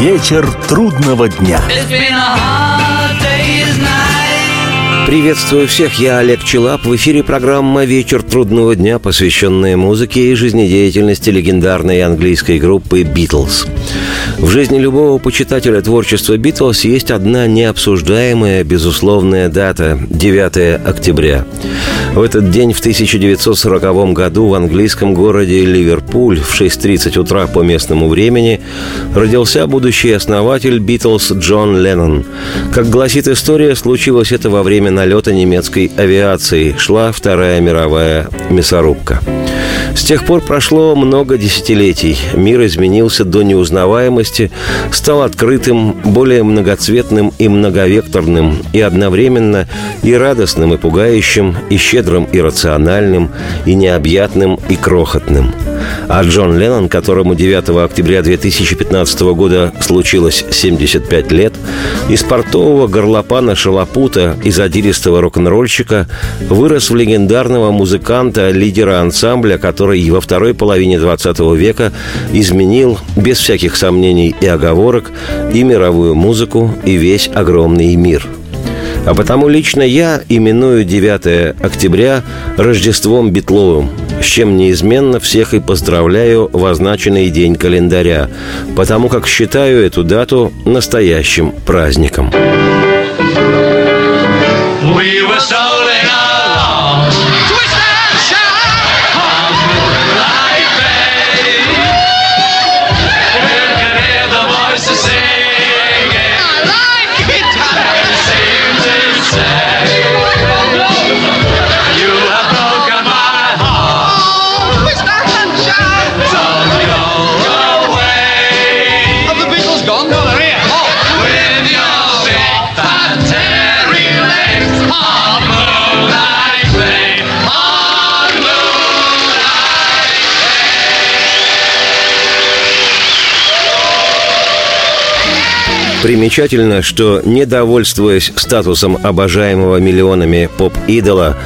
Вечер трудного дня. Приветствую всех, я Олег Челап. В эфире программа «Вечер трудного дня», посвященная музыке и жизнедеятельности легендарной английской группы «Битлз». В жизни любого почитателя творчества «Битлз» есть одна необсуждаемая, безусловная дата – 9 октября. В этот день в 1940 году в английском городе Ливерпуль в 6.30 утра по местному времени родился будущий основатель «Битлз» Джон Леннон. Как гласит история, случилось это во время налета немецкой авиации. Шла Вторая мировая мясорубка. С тех пор прошло много десятилетий. Мир изменился до неузнаваемости, стал открытым, более многоцветным и многовекторным, и одновременно и радостным, и пугающим, и щедрым, и рациональным, и необъятным, и крохотным – а Джон Леннон, которому 9 октября 2015 года случилось 75 лет, из портового горлопана шалопута и задиристого рок-н-ролльщика вырос в легендарного музыканта, лидера ансамбля, который во второй половине 20 века изменил, без всяких сомнений и оговорок, и мировую музыку, и весь огромный мир – а потому лично я именую 9 октября Рождеством Битловым, с чем неизменно всех и поздравляю в означенный день календаря, потому как считаю эту дату настоящим праздником. We were Примечательно, что, недовольствуясь статусом обожаемого миллионами поп-идола,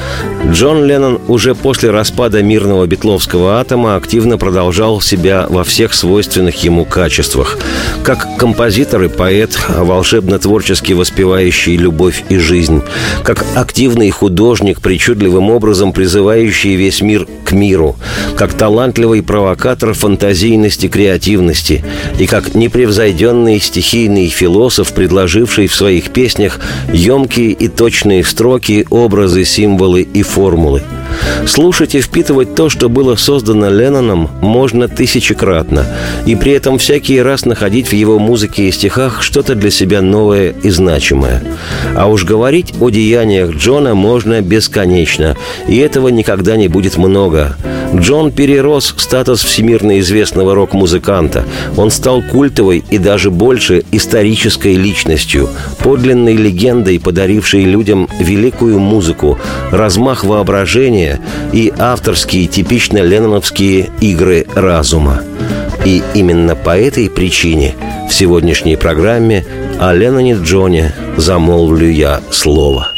Джон Леннон уже после распада мирного битловского атома активно продолжал себя во всех свойственных ему качествах. Как композитор и поэт, волшебно-творчески воспевающий любовь и жизнь. Как активный художник, причудливым образом призывающий весь мир к миру. Как талантливый провокатор фантазийности, креативности. И как непревзойденный стихийный философ, предложивший в своих песнях емкие и точные строки, образы, символы и формулы. Слушать и впитывать то, что было создано Ленноном, можно тысячекратно, и при этом всякий раз находить в его музыке и стихах что-то для себя новое и значимое. А уж говорить о деяниях Джона можно бесконечно, и этого никогда не будет много. Джон перерос статус всемирно известного рок-музыканта. Он стал культовой и даже больше исторической личностью, подлинной легендой, подарившей людям великую музыку, размах воображения и авторские типично ленноновские игры разума. И именно по этой причине в сегодняшней программе о Ленноне Джоне замолвлю я слово.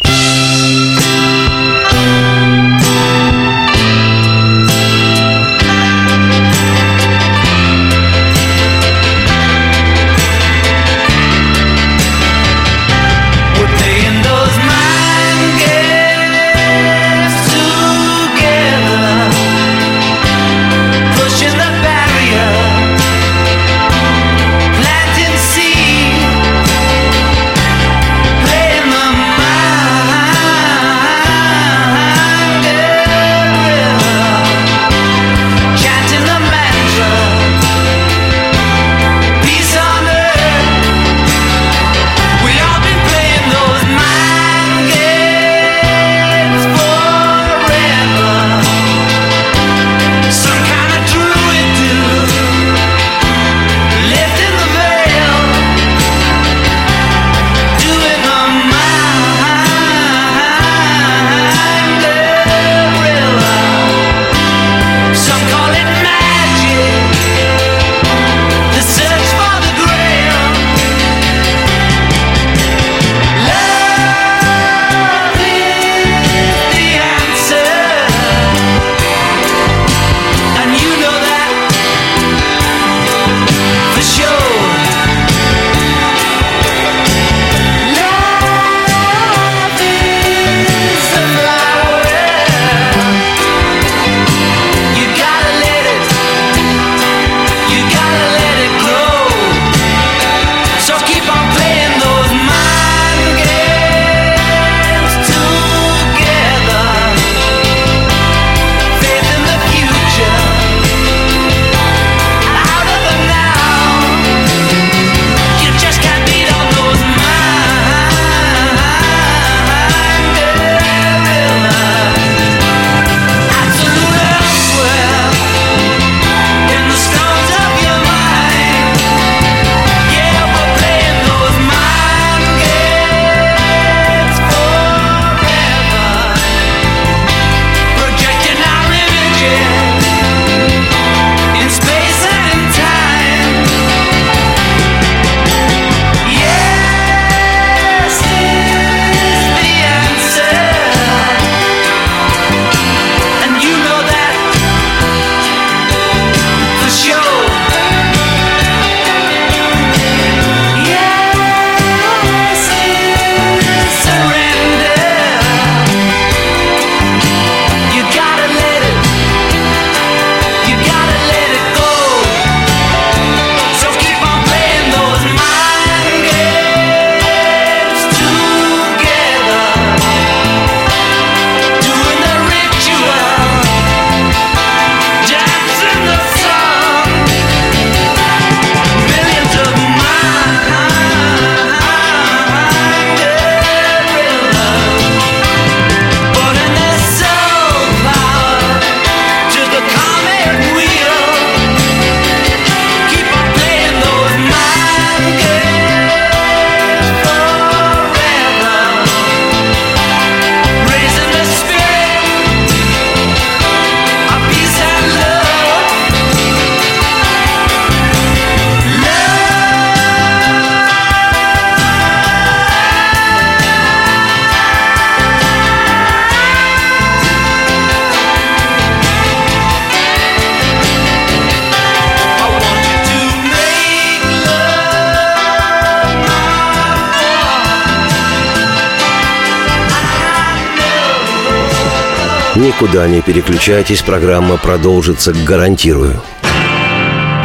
Никуда не переключайтесь, программа продолжится, гарантирую.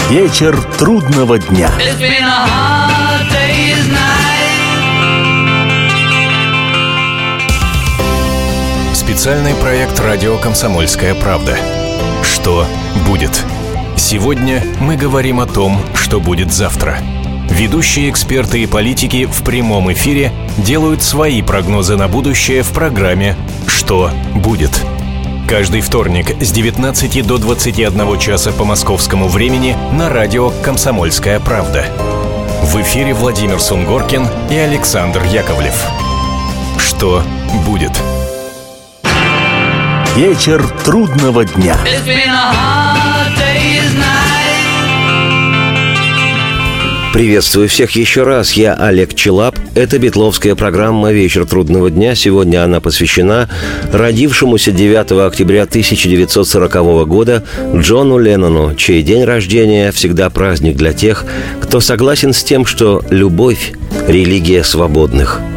Вечер трудного дня. Специальный проект «Радио Комсомольская правда». Что будет? Сегодня мы говорим о том, что будет завтра. Ведущие эксперты и политики в прямом эфире делают свои прогнозы на будущее в программе «Что будет?». Каждый вторник с 19 до 21 часа по московскому времени на радио «Комсомольская правда». В эфире Владимир Сунгоркин и Александр Яковлев. Что будет? Вечер трудного дня. Приветствую всех еще раз. Я Олег Челап. Это битловская программа «Вечер трудного дня». Сегодня она посвящена родившемуся 9 октября 1940 года Джону Леннону, чей день рождения всегда праздник для тех, кто согласен с тем, что любовь – религия свободных –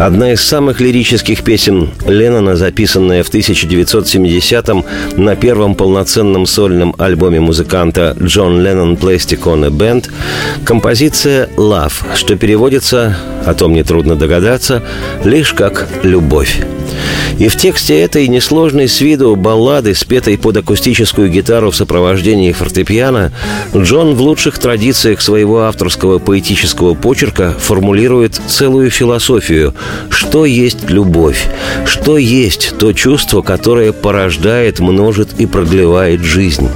Одна из самых лирических песен Леннона, записанная в 1970-м на первом полноценном сольном альбоме музыканта Джон Леннон Plastic on a композиция «Love», что переводится, о том нетрудно догадаться, лишь как «любовь». И в тексте этой несложной с виду баллады, спетой под акустическую гитару в сопровождении фортепиано, Джон в лучших традициях своего авторского поэтического почерка формулирует целую философию «Что есть любовь? Что есть то чувство, которое порождает, множит и продлевает жизнь?»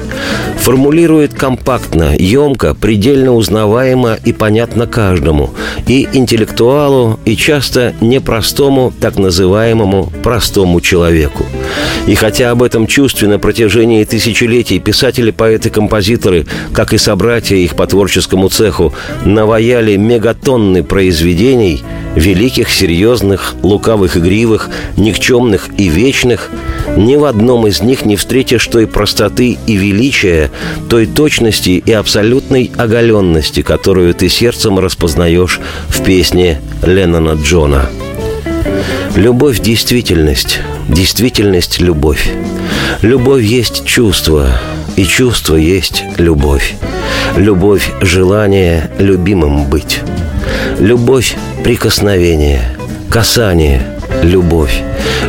Формулирует компактно, емко, предельно узнаваемо и понятно каждому, и интеллектуалу, и часто непростому, так называемому простому человеку. И хотя об этом чувстве на протяжении тысячелетий писатели, поэты, композиторы, как и собратья их по творческому цеху, наваяли мегатонны произведений, великих, серьезных, лукавых, игривых, никчемных и вечных, ни в одном из них не встретишь той простоты и величия, той точности и абсолютной оголенности, которую ты сердцем распознаешь в песне Леннона Джона. Любовь – действительность, действительность – любовь. Любовь есть чувство, и чувство есть любовь. Любовь – желание любимым быть. Любовь – прикосновение, касание, любовь.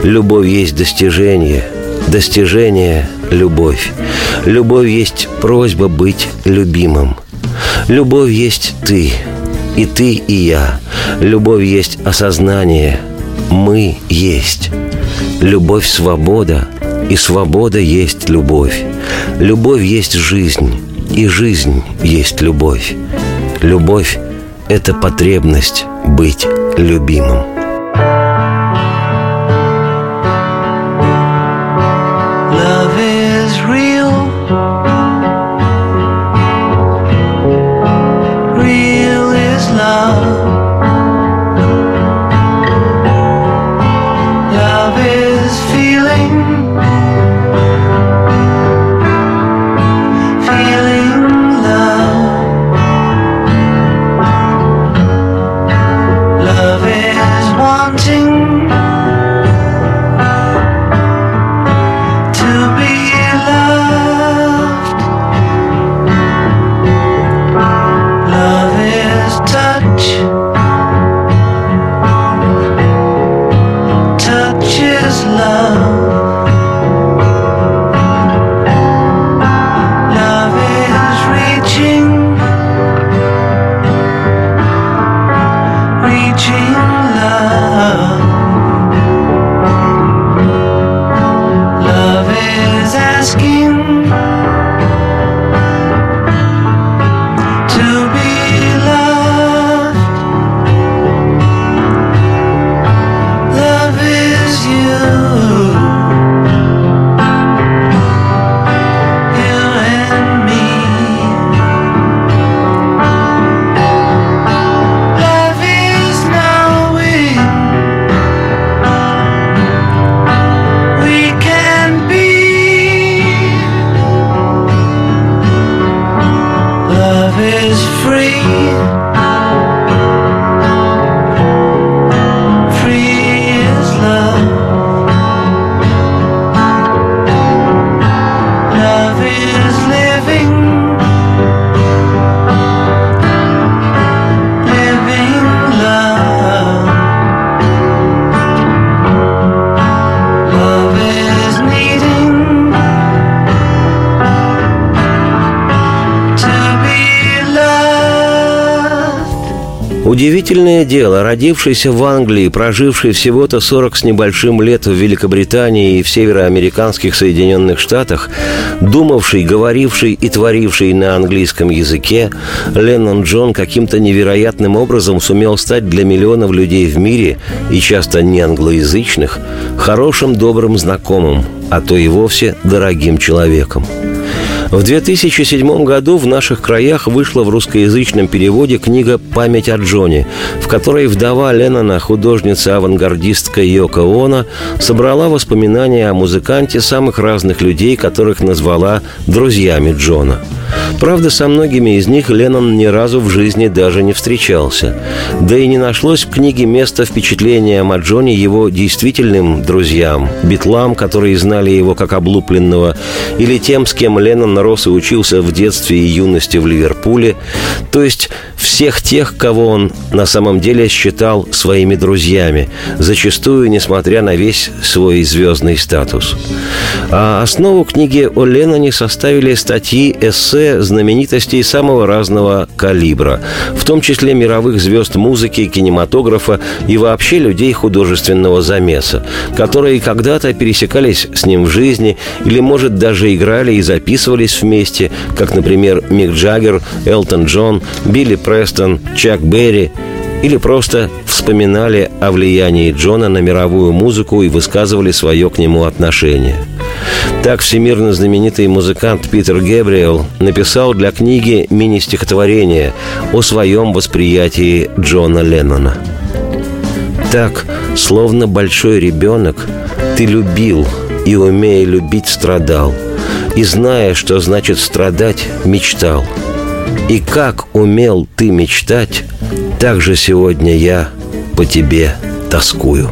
Любовь есть достижение, достижение – любовь. Любовь есть просьба быть любимым. Любовь есть ты, и ты, и я. Любовь есть осознание – мы есть. Любовь – свобода, и свобода есть любовь. Любовь есть жизнь, и жизнь есть любовь. Любовь – это потребность быть любимым. Удивительное дело, родившийся в Англии, проживший всего-то 40 с небольшим лет в Великобритании и в североамериканских Соединенных Штатах, думавший, говоривший и творивший на английском языке, Леннон Джон каким-то невероятным образом сумел стать для миллионов людей в мире, и часто не англоязычных, хорошим добрым знакомым, а то и вовсе дорогим человеком – в 2007 году в наших краях вышла в русскоязычном переводе книга «Память о Джоне», в которой вдова Леннона, художница-авангардистка Йока Оно, собрала воспоминания о музыканте самых разных людей, которых назвала «друзьями Джона». Правда, со многими из них Леннон ни разу в жизни даже не встречался. Да и не нашлось в книге места впечатления о Джоне его действительным друзьям, битлам, которые знали его как облупленного, или тем, с кем Леннон рос и учился в детстве и юности в Ливерпуле, то есть всех тех, кого он на самом деле считал своими друзьями, зачастую несмотря на весь свой звездный статус. А основу книги о Ленноне составили статьи, эссе знаменитостей самого разного калибра, в том числе мировых звезд музыки, кинематографа и вообще людей художественного замеса, которые когда-то пересекались с ним в жизни или, может, даже играли и записывались вместе, как, например, Мик Джаггер, Элтон Джон, Билли Престон, Чак Берри, или просто вспоминали о влиянии Джона на мировую музыку и высказывали свое к нему отношение. Так всемирно знаменитый музыкант Питер Гэбриэл написал для книги мини-стихотворение о своем восприятии Джона Леннона. Так, словно большой ребенок, ты любил и, умея любить, страдал. И, зная, что значит страдать, мечтал. И как умел ты мечтать, так же сегодня я по тебе тоскую.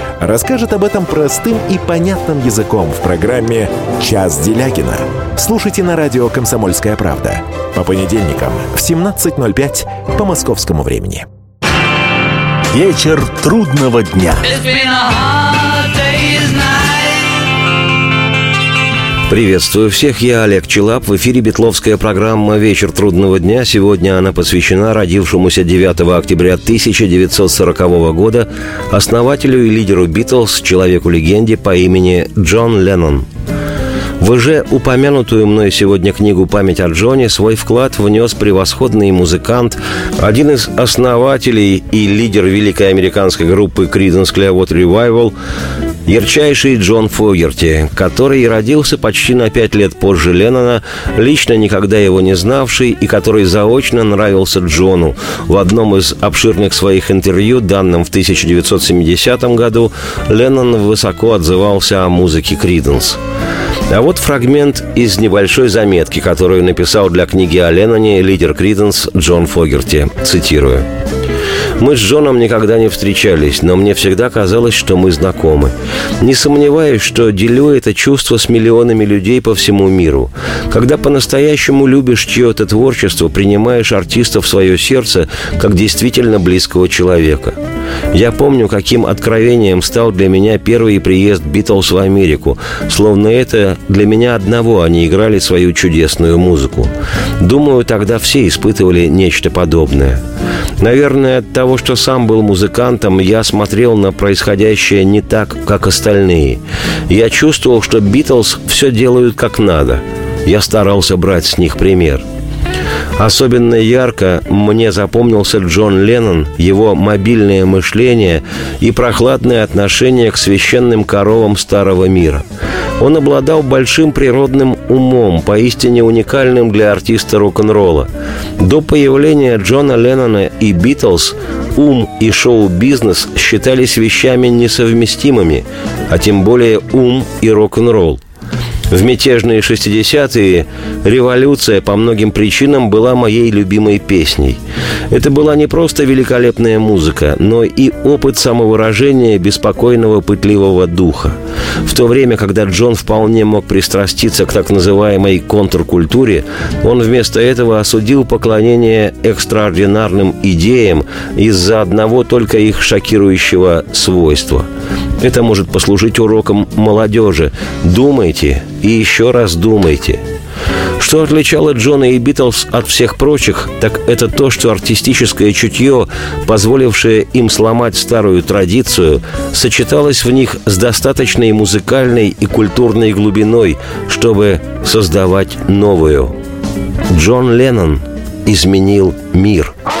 расскажет об этом простым и понятным языком в программе «Час Делягина». Слушайте на радио «Комсомольская правда» по понедельникам в 17.05 по московскому времени. Вечер трудного дня. Приветствую всех, я Олег Челап. В эфире Бетловская программа «Вечер трудного дня». Сегодня она посвящена родившемуся 9 октября 1940 года основателю и лидеру «Битлз», человеку-легенде по имени Джон Леннон. В уже упомянутую мной сегодня книгу «Память о Джоне» свой вклад внес превосходный музыкант, один из основателей и лидер великой американской группы Creedence Clearwater Revival, Ярчайший Джон Фогерти, который родился почти на пять лет позже Леннона, лично никогда его не знавший и который заочно нравился Джону. В одном из обширных своих интервью, данным в 1970 году, Леннон высоко отзывался о музыке Криденс. А вот фрагмент из небольшой заметки, которую написал для книги о Ленноне лидер Криденс Джон Фогерти. Цитирую. Мы с Джоном никогда не встречались, но мне всегда казалось, что мы знакомы. Не сомневаюсь, что делю это чувство с миллионами людей по всему миру. Когда по-настоящему любишь чье-то творчество, принимаешь артиста в свое сердце как действительно близкого человека. Я помню, каким откровением стал для меня первый приезд Битлз в Америку. Словно это для меня одного они играли свою чудесную музыку. Думаю, тогда все испытывали нечто подобное. Наверное, от того, что сам был музыкантом, я смотрел на происходящее не так, как остальные. Я чувствовал, что Битлз все делают как надо. Я старался брать с них пример – Особенно ярко мне запомнился Джон Леннон, его мобильное мышление и прохладное отношение к священным коровам старого мира. Он обладал большим природным умом, поистине уникальным для артиста рок-н-ролла. До появления Джона Леннона и Битлз ум и шоу-бизнес считались вещами несовместимыми, а тем более ум и рок-н-ролл. В мятежные 60-е революция по многим причинам была моей любимой песней. Это была не просто великолепная музыка, но и опыт самовыражения беспокойного пытливого духа. В то время, когда Джон вполне мог пристраститься к так называемой контркультуре, он вместо этого осудил поклонение экстраординарным идеям из-за одного только их шокирующего свойства. Это может послужить уроком молодежи. Думайте и еще раз думайте. Что отличало Джона и Битлз от всех прочих, так это то, что артистическое чутье, позволившее им сломать старую традицию, сочеталось в них с достаточной музыкальной и культурной глубиной, чтобы создавать новую. Джон Леннон изменил мир –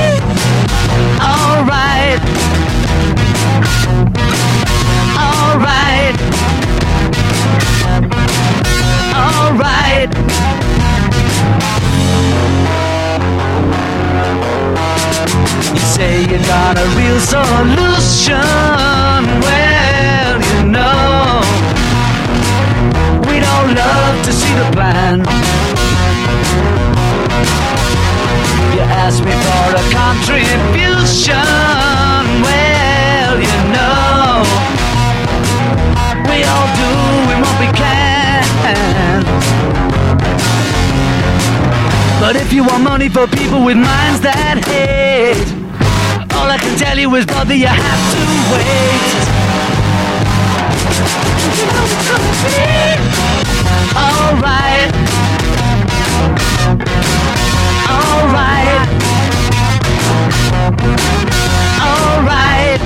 Alright. You say you got a real solution. Money for people with minds that hate, all I can tell you is, brother, you have to wait. Alright. Alright. Alright.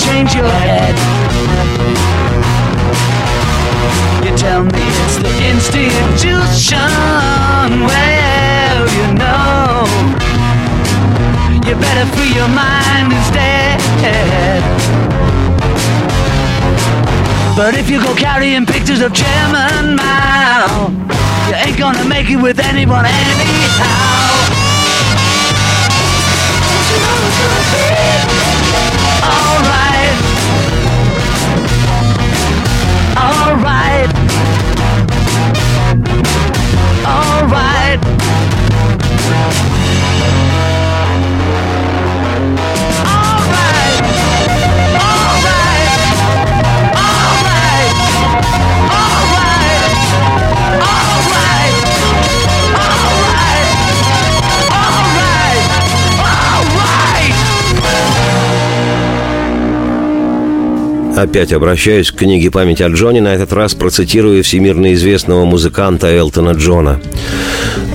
Change your head. You tell me it's the institution. Well, you know, you better free your mind instead. But if you go carrying pictures of Chairman Mao, you ain't gonna make it with anyone anyhow. Don't you know it's a Alright. Alright. Alright. Опять обращаюсь к книге «Память о Джоне», на этот раз процитирую всемирно известного музыканта Элтона Джона.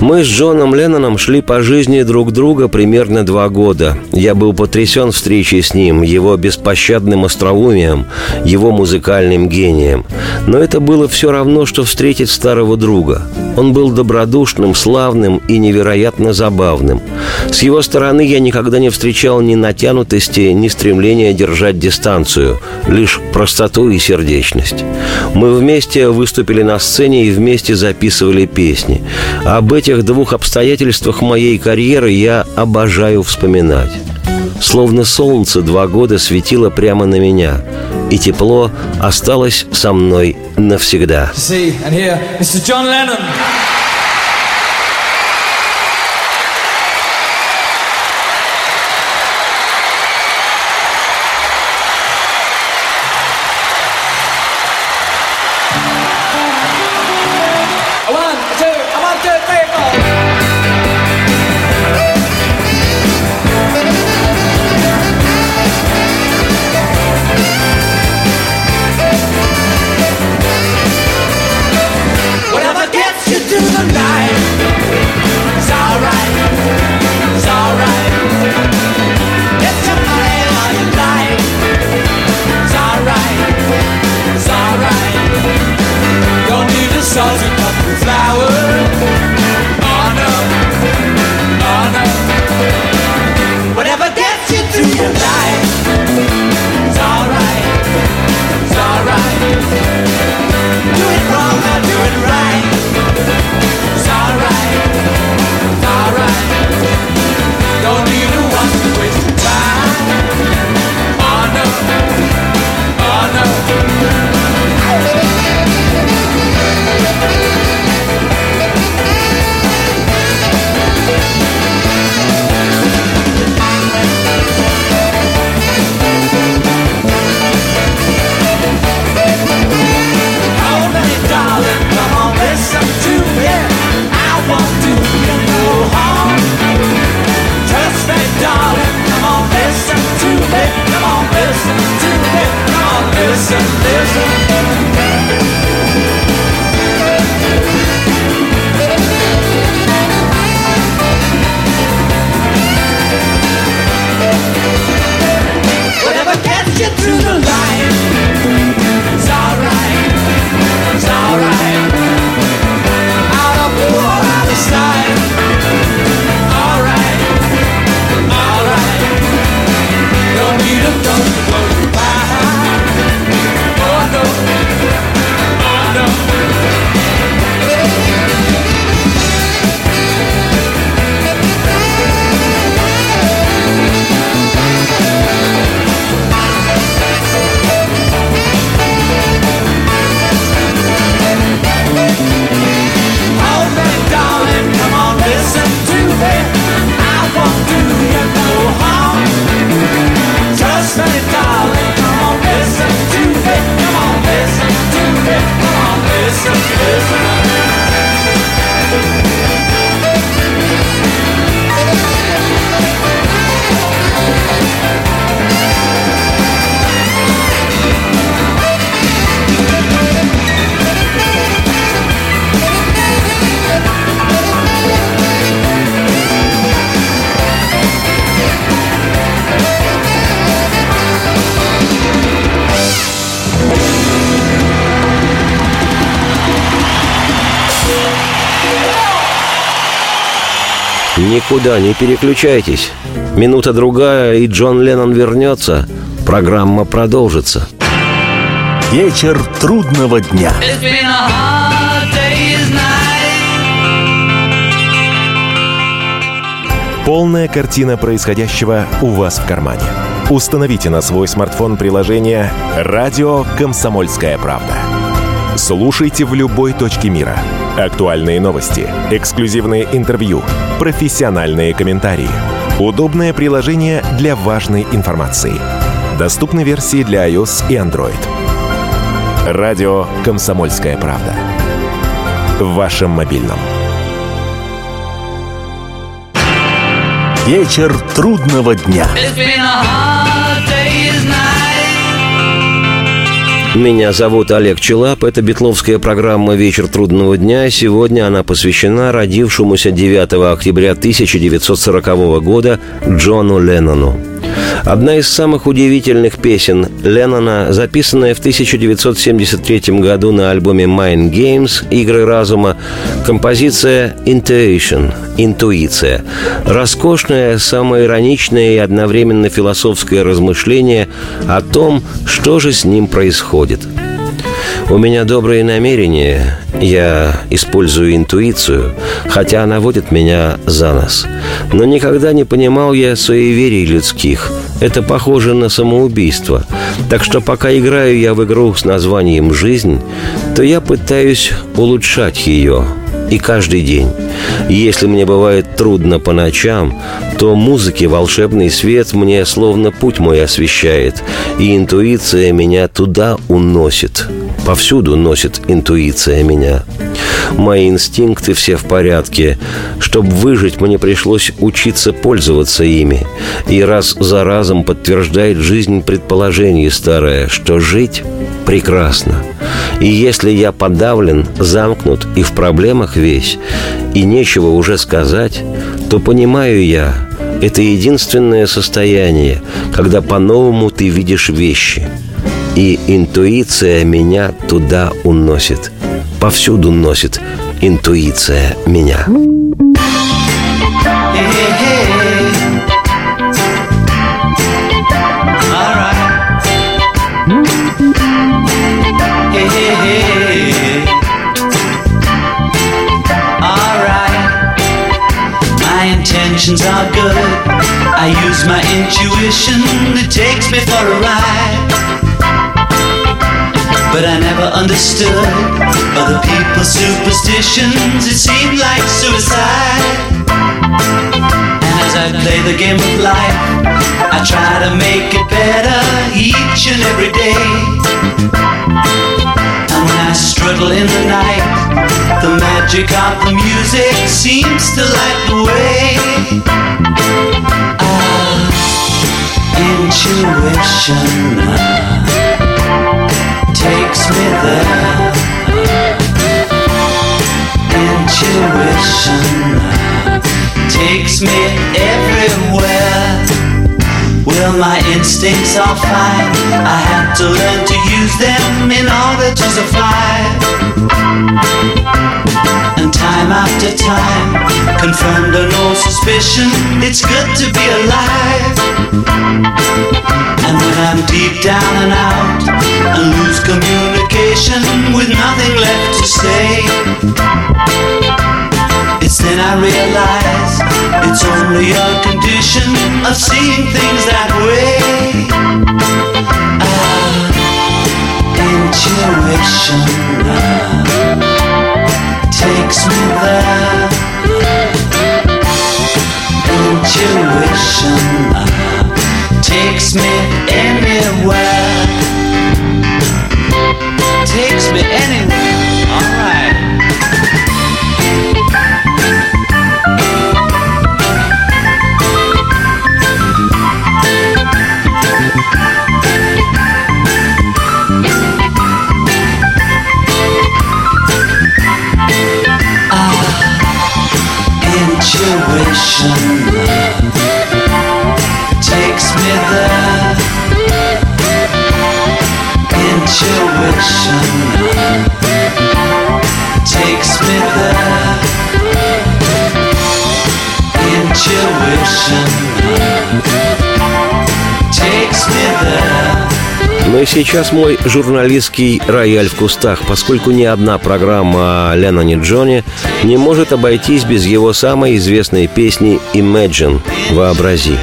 Мы с Джоном Ленноном шли по жизни друг друга примерно два года. Я был потрясен встречей с ним, его беспощадным остроумием, его музыкальным гением. Но это было все равно, что встретить старого друга. Он был добродушным, славным и невероятно забавным. С его стороны я никогда не встречал ни натянутости, ни стремления держать дистанцию, лишь простоту и сердечность. Мы вместе выступили на сцене и вместе записывали песни. Об этих двух обстоятельствах моей карьеры я обожаю вспоминать. Словно солнце два года светило прямо на меня, и тепло осталось со мной навсегда. see and hear Mr. John Lennon. Никуда не переключайтесь. Минута другая, и Джон Леннон вернется. Программа продолжится. Вечер трудного дня. It's been a hard day's night. Полная картина происходящего у вас в кармане. Установите на свой смартфон приложение «Радио Комсомольская правда». Слушайте в любой точке мира. Актуальные новости, эксклюзивные интервью, профессиональные комментарии. Удобное приложение для важной информации. Доступны версии для iOS и Android. Радио «Комсомольская правда». В вашем мобильном. Вечер трудного дня. It's been a hard day's night. Меня зовут Олег Челап. Это битловская программа «Вечер трудного дня». Сегодня она посвящена родившемуся 9 октября 1940 года Джону Леннону. Одна из самых удивительных песен Леннона, записанная в 1973 году на альбоме Mind Games «Игры разума», композиция «Intuition» – «Интуиция». Роскошное, самоироничное и одновременно философское размышление о том, что же с ним происходит – у меня добрые намерения, я использую интуицию, хотя она водит меня за нос. Но никогда не понимал я суеверий людских. Это похоже на самоубийство. Так что пока играю я в игру с названием «Жизнь», то я пытаюсь улучшать ее, и каждый день. И если мне бывает трудно по ночам, то музыки волшебный свет мне словно путь мой освещает, и интуиция меня туда уносит. Повсюду носит интуиция меня. Мои инстинкты все в порядке. Чтобы выжить, мне пришлось учиться пользоваться ими. И раз за разом подтверждает жизнь предположение старое, что жить прекрасно. И если я подавлен, замкнут и в проблемах весь, и нечего уже сказать, то понимаю я, это единственное состояние, когда по-новому ты видишь вещи. И интуиция меня туда уносит. Повсюду носит интуиция меня. Hey, I use my intuition. It takes me for a ride. But I never understood other people's superstitions. It seemed like suicide. And as I play the game of life, I try to make it better each and every day. And when I struggle in the night, the magic of the music seems to light the way. Intuition ah, takes me there. Intuition ah, takes me everywhere. Well, my instincts are fine. I had to learn to use them in order to survive. Time after time, confirmed or old suspicion, it's good to be alive. And when I'm deep down and out and lose communication with nothing left to say, it's then I realize it's only a condition of seeing things that way. Ah, intuition ah, takes me there. Intuition ah, takes me anywhere. Сейчас мой журналистский рояль в кустах, поскольку ни одна программа о Ленноне Джоне не может обойтись без его самой известной песни «Imagine» – «Вообрази».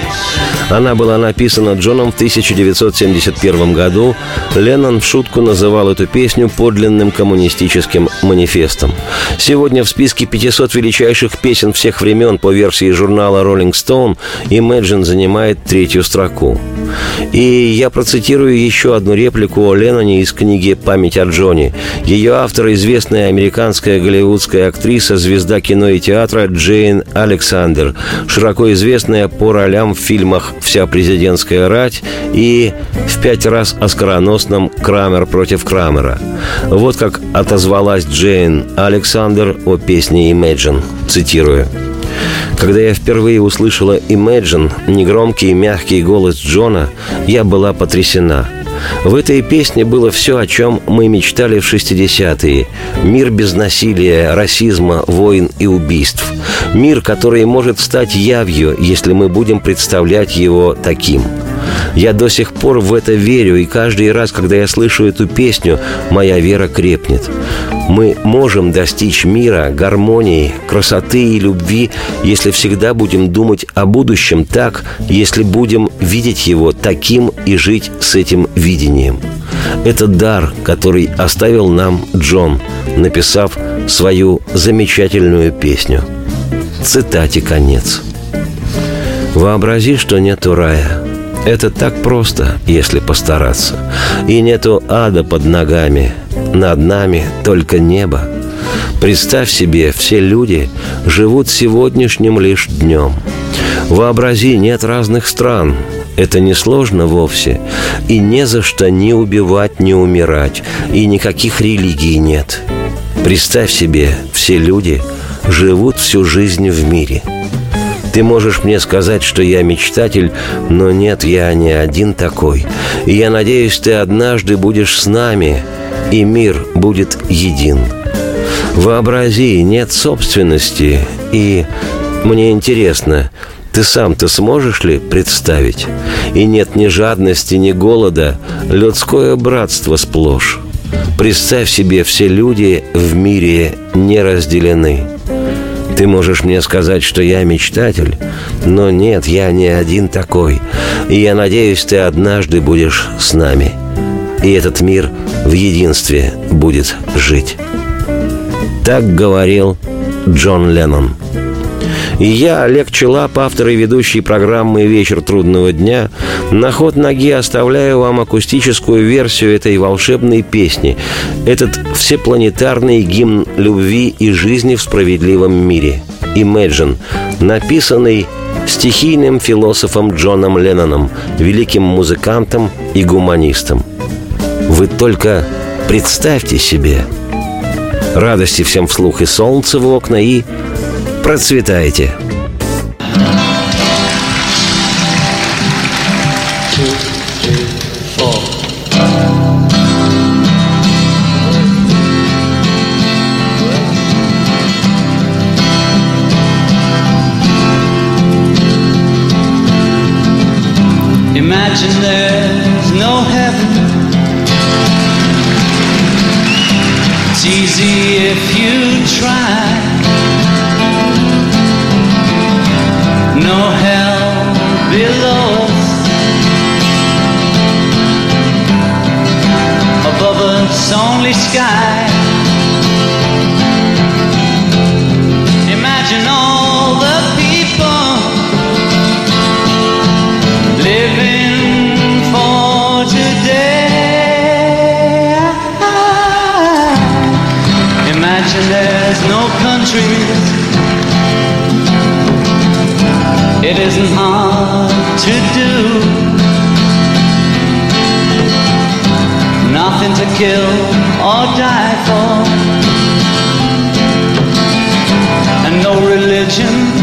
Она была написана Джоном в 1971 году. Леннон в шутку называл эту песню подлинным коммунистическим манифестом. Сегодня в списке 500 величайших песен всех времен по версии журнала Rolling Stone Imagine занимает третью строку. И я процитирую еще одну реплику о Ленноне из книги «Память о Джоне». Ее автор – известная американская голливудская актриса, звезда кино и театра Джейн Александр, широко известная по ролям в фильмах «Вся президентская рать» и в пять раз оскароносном «Крамер против Крамера». Вот как отозвалась Джейн Александр о песне «Imagine». Цитирую. Когда я впервые услышала «Imagine», негромкий и мягкий голос Джона, я была потрясена. В этой песне было все, о чем мы мечтали в 60-е. Мир без насилия, расизма, войн и убийств. Мир, который может стать явью, если мы будем представлять его таким – я до сих пор в это верю, и каждый раз, когда я слышу эту песню, моя вера крепнет. Мы можем достичь мира, гармонии, красоты и любви, если всегда будем думать о будущем так, если будем видеть его таким и жить с этим видением. Это дар, который оставил нам Джон, написав свою замечательную песню. Цитате конец. Вообрази, что нету рая – это так просто, если постараться. И нету ада под ногами, над нами только небо. Представь себе, все люди живут сегодняшним лишь днем. Вообрази, нет разных стран. Это не сложно вовсе. И не за что ни убивать, ни умирать. И никаких религий нет. Представь себе, все люди живут всю жизнь в мире – ты можешь мне сказать, что я мечтатель, но нет, я не один такой. И я надеюсь, ты однажды будешь с нами, и мир будет един. Вообрази, нет собственности, и мне интересно, ты сам-то сможешь ли представить? И нет ни жадности, ни голода, людское братство сплошь. Представь себе, все люди в мире не разделены. Ты можешь мне сказать, что я мечтатель, но нет, я не один такой. И я надеюсь, ты однажды будешь с нами. И этот мир в единстве будет жить. Так говорил Джон Леннон. И я, Олег Челап, автор и ведущий программы «Вечер трудного дня», на ход ноги оставляю вам акустическую версию этой волшебной песни, этот всепланетарный гимн любви и жизни в справедливом мире. «Imagine», написанный стихийным философом Джоном Ленноном, великим музыкантом и гуманистом. Вы только представьте себе. Радости всем вслух и солнце в окна, и процветайте! attention